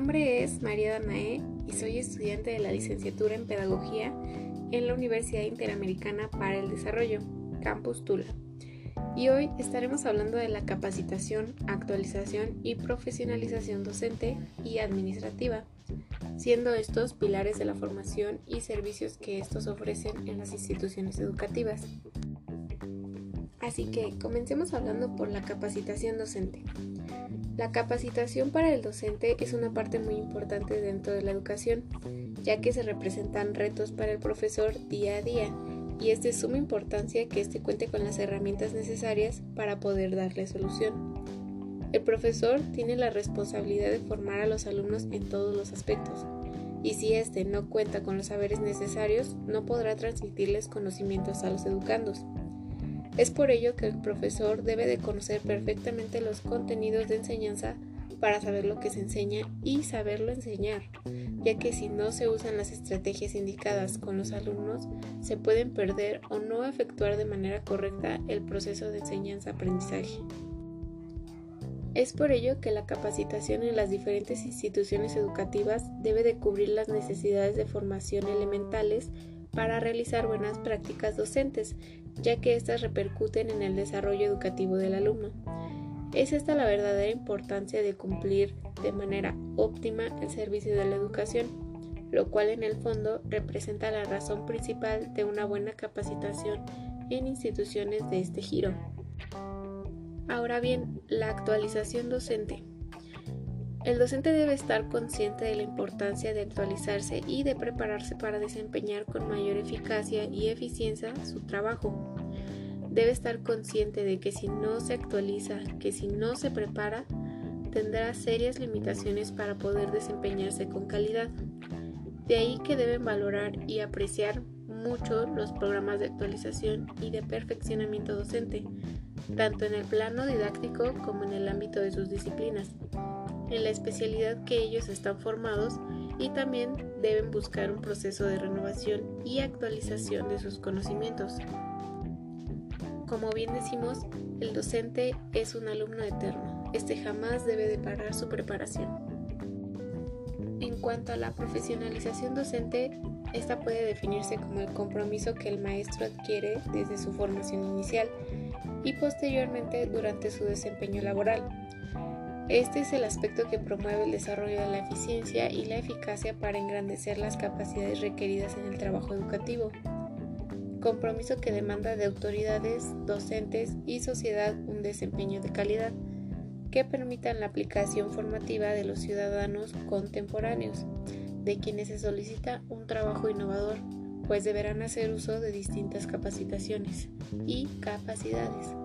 nombre es María Danae y soy estudiante de la licenciatura en Pedagogía en la Universidad Interamericana para el Desarrollo, Campus Tula. Y hoy estaremos hablando de la capacitación, actualización y profesionalización docente y administrativa, siendo estos pilares de la formación y servicios que estos ofrecen en las instituciones educativas. Así que comencemos hablando por la capacitación docente. La capacitación para el docente es una parte muy importante dentro de la educación, ya que se representan retos para el profesor día a día y es de suma importancia que éste cuente con las herramientas necesarias para poder darle solución. El profesor tiene la responsabilidad de formar a los alumnos en todos los aspectos, y si éste no cuenta con los saberes necesarios, no podrá transmitirles conocimientos a los educandos. Es por ello que el profesor debe de conocer perfectamente los contenidos de enseñanza para saber lo que se enseña y saberlo enseñar, ya que si no se usan las estrategias indicadas con los alumnos, se pueden perder o no efectuar de manera correcta el proceso de enseñanza-aprendizaje. Es por ello que la capacitación en las diferentes instituciones educativas debe de cubrir las necesidades de formación elementales para realizar buenas prácticas docentes, ya que éstas repercuten en el desarrollo educativo del alumno. Es esta la verdadera importancia de cumplir de manera óptima el servicio de la educación, lo cual en el fondo representa la razón principal de una buena capacitación en instituciones de este giro. Ahora bien, la actualización docente. El docente debe estar consciente de la importancia de actualizarse y de prepararse para desempeñar con mayor eficacia y eficiencia su trabajo. Debe estar consciente de que si no se actualiza, que si no se prepara, tendrá serias limitaciones para poder desempeñarse con calidad. De ahí que deben valorar y apreciar mucho los programas de actualización y de perfeccionamiento docente, tanto en el plano didáctico como en el ámbito de sus disciplinas en la especialidad que ellos están formados y también deben buscar un proceso de renovación y actualización de sus conocimientos. Como bien decimos, el docente es un alumno eterno. Este jamás debe de parar su preparación. En cuanto a la profesionalización docente, esta puede definirse como el compromiso que el maestro adquiere desde su formación inicial y posteriormente durante su desempeño laboral este es el aspecto que promueve el desarrollo de la eficiencia y la eficacia para engrandecer las capacidades requeridas en el trabajo educativo. Compromiso que demanda de autoridades, docentes y sociedad un desempeño de calidad que permitan la aplicación formativa de los ciudadanos contemporáneos, de quienes se solicita un trabajo innovador, pues deberán hacer uso de distintas capacitaciones y capacidades.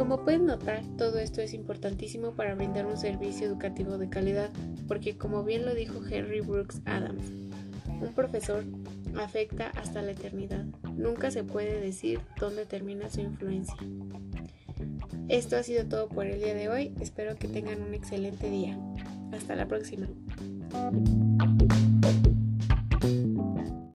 Como pueden notar, todo esto es importantísimo para brindar un servicio educativo de calidad, porque como bien lo dijo Henry Brooks Adams, un profesor afecta hasta la eternidad. Nunca se puede decir dónde termina su influencia. Esto ha sido todo por el día de hoy. Espero que tengan un excelente día. Hasta la próxima.